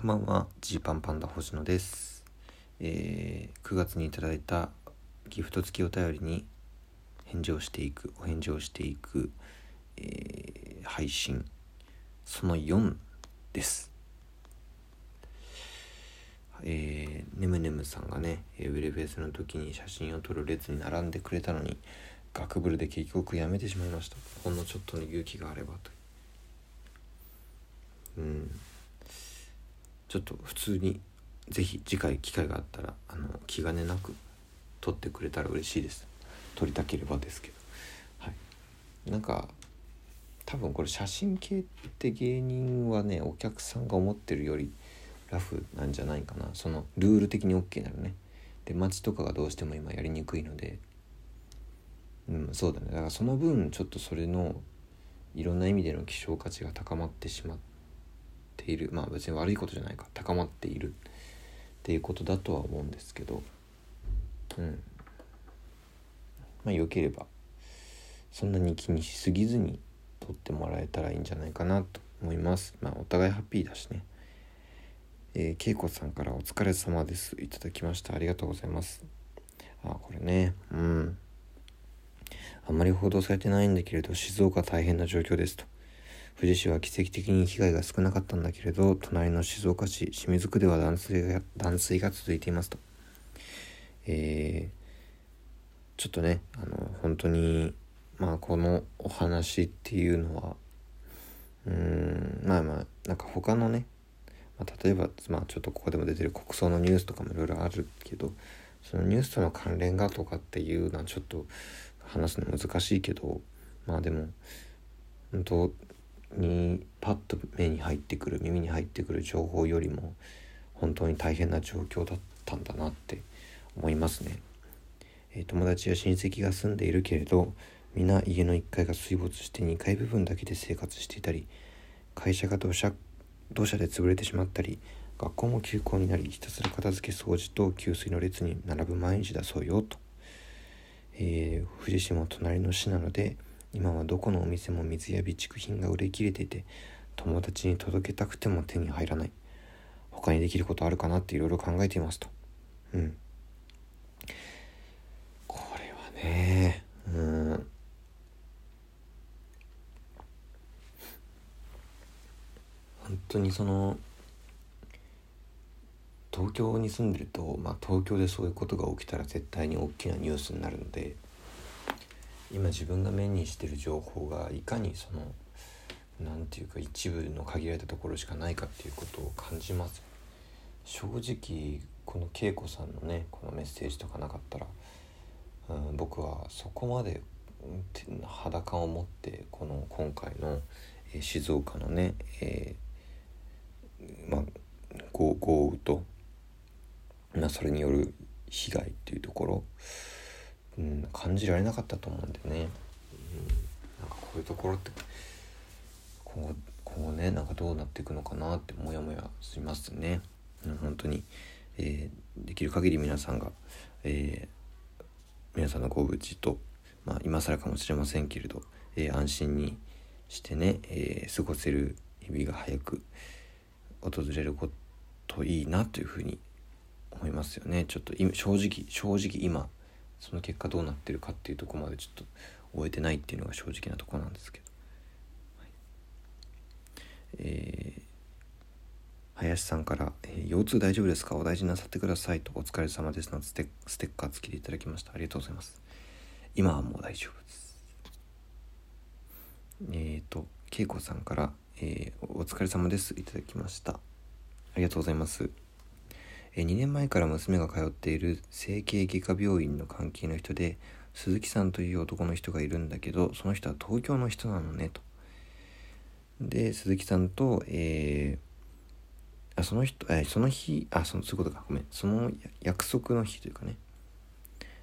こんばんは。ジーパンパンダ星野です、えー9月にいただいたギフト付きお便りに返事をしていくお返事をしていく、えー配信。その4です。えー、ねむねむさんがねウェルフェスの時に写真を撮る列に並んでくれたのにガクブルで結局やめてしまいました。ほんのちょっとの勇気があればとうん。ちょっと普通にぜひ次回機会があったらあの気兼ねなく撮ってくれたら嬉しいです。撮りたければですけど。はい。なんか多分これ写真系って芸人はねお客さんが思ってるよりラフなんじゃないかな。そのルール的に OK なのね。で街とかがどうしても今やりにくいので。うんそうだね。だからその分ちょっとそれのいろんな意味での希少価値が高まってしまってている。まあ別に悪いことじゃないか。高まっている。っていうことだとは思うんですけど。うん。まあ良ければそんなに気にしすぎずに撮ってもらえたらいいんじゃないかなと思います。まあお互いハッピーだしね。えー、けいこさんからお疲れ様です。いただきました。ありがとうございます。あこれね。うん。あんまり報道されてないんだけれど静岡大変な状況ですと。富士市は奇跡的に被害が少なかったんだけれど隣の静岡市清水区では断水が断水が続いていますと。えー、ちょっとねあの本当にまあこのお話っていうのはうんまあまあなんか他のね、まあ、例えばまあちょっとここでも出てる国葬のニュースとかもいろいろあるけどそのニュースとの関連がとかっていうのはちょっと話すの難しいけどまあでも本当にパッと目に入ってくる耳に入ってくる情報よりも本当に大変な状況だったんだなって思いますね。えー友達や親戚が住んでいるけれど皆家の1階が水没して2階部分だけで生活していたり会社が土砂土砂で潰れてしまったり学校も休校になりひたすら片付け掃除と給水の列に並ぶ毎日だそうよと、えー富士市も隣の市なので今はどこのお店も水や備蓄品が売れ切れていて友達に届けたくても手に入らない。他にできることあるかなっていろいろ考えていますと。うん。これはねうん。本当にその東京に住んでると、まあ、東京でそういうことが起きたら絶対に大きなニュースになるので今自分が目にしてる情報がいかにそのなんていうか一部の限られたところしかないかっていうことを感じます正直この恵子さんのねこのメッセージとかなかったら、うん、僕はそこまでうんて肌感を持ってこの今回の、え静岡のね、えーまあ、豪雨と、まあ、それによる被害っていうところ、うん、感じられなかったと思うんでね、うん、なんかこういうところって今後今後ねなんかどうなっていくのかなってモヤモヤしますね、うん、本当に、えーできる限り皆さんが、えー皆さんのご無事と、まあ、今更かもしれませんけれど、えー安心にしてね、え過ごせる日々が早く訪れることいいなというふうに思いますよね。ちょっと正直正直今その結果どうなってるかっていうとこまでちょっと終えてないっていうのが正直なところなんですけど、はい。えー林さんから、えー腰痛大丈夫ですか？お大事なさってください」と「お疲れ様です」のステステッカー付きでいただきました。ありがとうございます。今はもう大丈夫です。えっ、ー、と恵子さんから、えーお疲れ様です」いただきました。ありがとうございます。2年前から娘が通っている整形外科病院の関係の人で鈴木さんという男の人がいるんだけどその人は東京の人なのねと。で鈴木さんと、えーあその人、えーその日あそのそういうことかごめん。その約束の日というかね、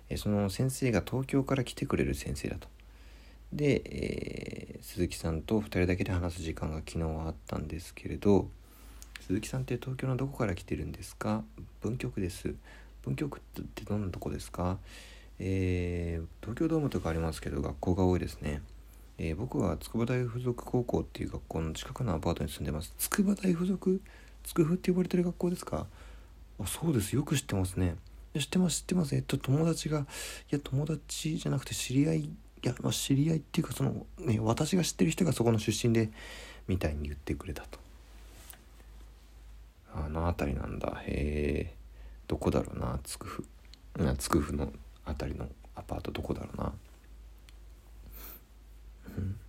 えーその先生が東京から来てくれる先生だと。で、えー鈴木さんと2人だけで話す時間が昨日はあったんですけれど鈴木さんって東京のどこから来てるんですか？文京区です。文京区ってどんなとこですか？えー東京ドームとかありますけど学校が多いですね。えー僕は筑波大附属高校っていう学校の近くのアパートに住んでます。筑波大附属？つくふって呼ばれてる学校ですか？あそうです。よく知ってますね。知ってます知ってます。えっと友達がいや友達じゃなくて知り合いいや、まあ、知り合いっていうかそのね私が知ってる人がそこの出身でみたいに言ってくれたと。あの辺りなんだ。へえどこだろうな。つくふなつくふの辺りのアパート。どこだろうな。うん。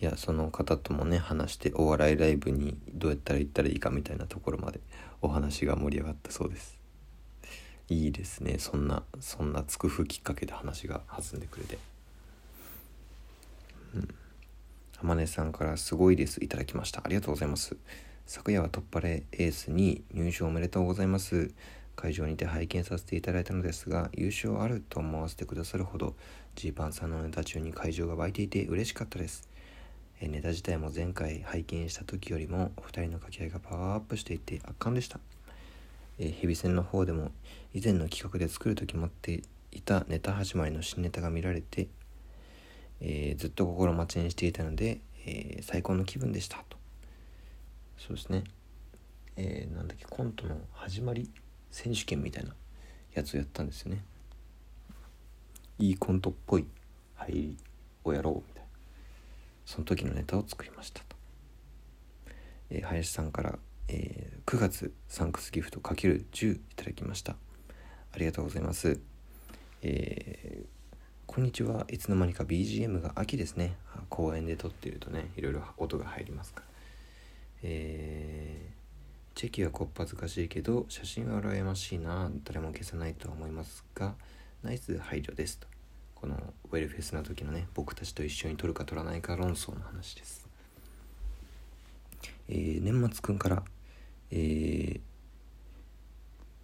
いやその方ともね話してお笑いライブにどうやったら行ったらいいかみたいなところまでお話が盛り上がったそうです。いいですね。そんなそんなつくふきっかけで話が弾んでくれて。うん。天音さんからすごいです。いただきました。ありがとうございます。昨夜は突破レエースに入賞おめでとうございます。会場にて拝見させていただいたのですが優勝あると思わせてくださるほどジーパンさんのネタ中に会場が湧いていて嬉しかったです。えネタ自体も前回拝見した時よりもお二人の掛け合いがパワーアップしていて圧巻でした。え日比戦の方でも以前の企画で作ると決まっていたネタ始まりの新ネタが見られて、えー、ずっと心待ちにしていたので、えー、最高の気分でしたと。そうですね。えー、なんだっけコントの始まり選手権みたいなやつをやったんですよね。いいコントっぽい入りをやろうみたいな。その時のネタを作りましたと、えー、林さんからえー、9月サンクスギフト ×10 いただきました。ありがとうございます、え、こんにちは。いつの間にか BGM が秋ですね。公園で撮ってるとねいろいろ音が入りますから。えー、チェキはこっぱずかしいけど写真は羨ましいな誰も消さないとは思いますがナイス配慮ですと。このウェルフェスの時のね僕たちと一緒に撮るか撮らないか論争の話です。えー、年末くんからえー、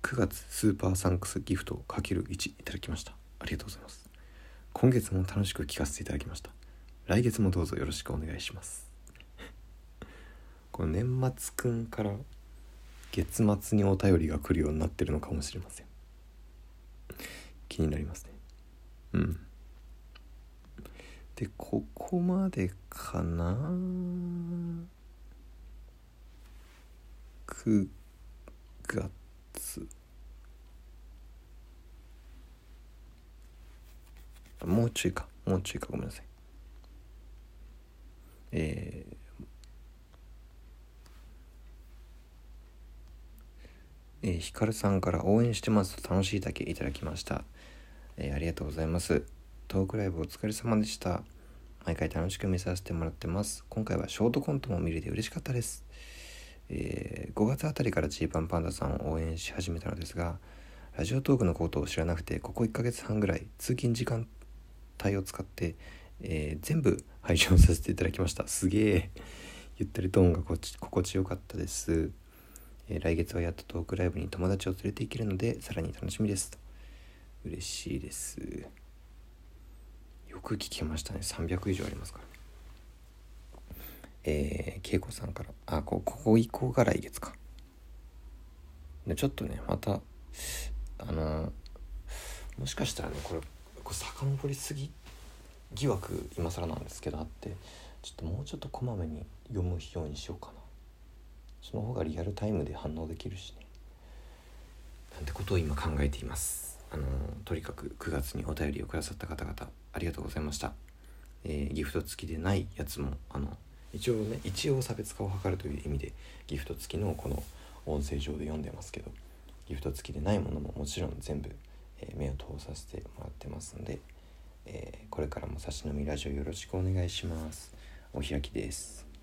9月スーパーサンクスギフト ×1 いただきました。ありがとうございます。今月も楽しく聞かせていただきました。来月もどうぞよろしくお願いします。この年末くんから月末にお便りが来るようになってるのかもしれません。気になりますね。うん。でここまでかな。9月。もうちょいか。もうちょいか。ごめんなさい。えー、えー、ひかるさんから応援してます。と楽しいだけいただきました、えー、ありがとうございます。トークライブお疲れ様でした。毎回楽しく見させてもらってます。今回はショートコントも見れて嬉しかったです。えー、5月あたりからジーパンパンダさんを応援し始めたのですがラジオトークのことを知らなくてここ1ヶ月半ぐらい通勤時間帯を使って、えー、全部配信をさせていただきました。すげえ。ゆったりトーンが心地よかったです、えー、来月はやっとトークライブに友達を連れて行けるのでさらに楽しみです。嬉しいです。よく聞きましたね。300以上ありますからえー、恵子さんから、あ、こここ以降が来月か。で、ちょっとね、また、あの、もしかしたらね、これ、これ遡りすぎ疑惑今更なんですけどあってちょっともうちょっとこまめに読むようにしようかな。その方がリアルタイムで反応できるしね。なんてことを今考えています。あのとにかく9月にお便りをくださった方々ありがとうございました、えー、ギフト付きでないやつもあの一応ね一応差別化を図るという意味でギフト付きのこの音声上で読んでますけどギフト付きでないものももちろん全部、え、目を通させてもらってますので、え、これからも差し飲みラジオよろしくお願いします。お開きです。